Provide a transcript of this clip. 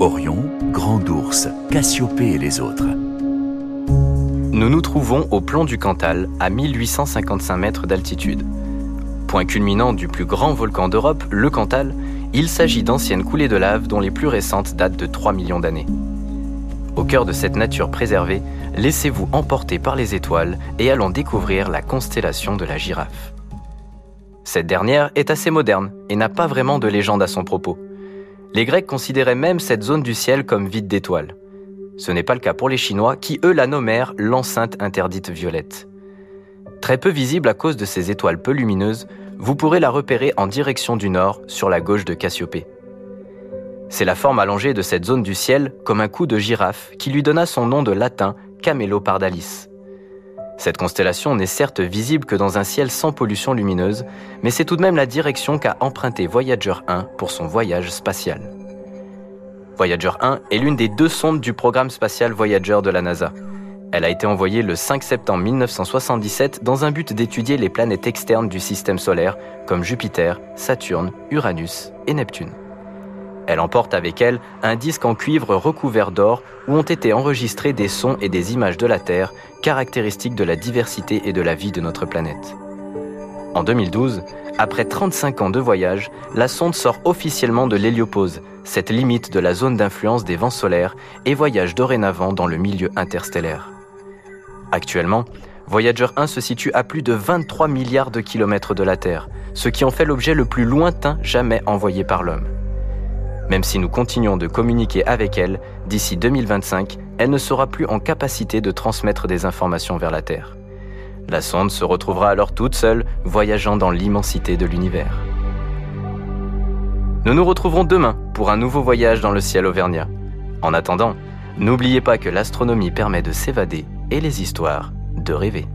Orion, Grand Ours, Cassiopée et les autres. Nous nous trouvons au plomb du Cantal, à 1855 mètres d'altitude. Point culminant du plus grand volcan d'Europe, le Cantal, il s'agit d'anciennes coulées de lave dont les plus récentes datent de 3 millions d'années. Au cœur de cette nature préservée, laissez-vous emporter par les étoiles et allons découvrir la constellation de la girafe. Cette dernière est assez moderne et n'a pas vraiment de légende à son propos. Les Grecs considéraient même cette zone du ciel comme vide d'étoiles. Ce n'est pas le cas pour les Chinois qui, eux, la nommèrent l'enceinte interdite violette. Très peu visible à cause de ses étoiles peu lumineuses, vous pourrez la repérer en direction du nord, sur la gauche de Cassiopée. C'est la forme allongée de cette zone du ciel, comme un coup de girafe, qui lui donna son nom de latin Camelopardalis. Cette constellation n'est certes visible que dans un ciel sans pollution lumineuse, mais c'est tout de même la direction qu'a emprunté Voyager 1 pour son voyage spatial. Voyager 1 est l'une des deux sondes du programme spatial Voyager de la NASA. Elle a été envoyée le 5 septembre 1977 dans un but d'étudier les planètes externes du système solaire comme Jupiter, Saturne, Uranus et Neptune. Elle emporte avec elle un disque en cuivre recouvert d'or où ont été enregistrés des sons et des images de la Terre caractéristiques de la diversité et de la vie de notre planète. En 2012, après 35 ans de voyage, la sonde sort officiellement de l'héliopause, cette limite de la zone d'influence des vents solaires, et voyage dorénavant dans le milieu interstellaire. Actuellement, Voyager 1 se situe à plus de 23 milliards de kilomètres de la Terre, ce qui en fait l'objet le plus lointain jamais envoyé par l'homme. Même si nous continuons de communiquer avec elle, d'ici 2025, elle ne sera plus en capacité de transmettre des informations vers la Terre. La sonde se retrouvera alors toute seule, voyageant dans l'immensité de l'univers. Nous nous retrouverons demain pour un nouveau voyage dans le ciel auvergnat. En attendant, n'oubliez pas que l'astronomie permet de s'évader et les histoires de rêver.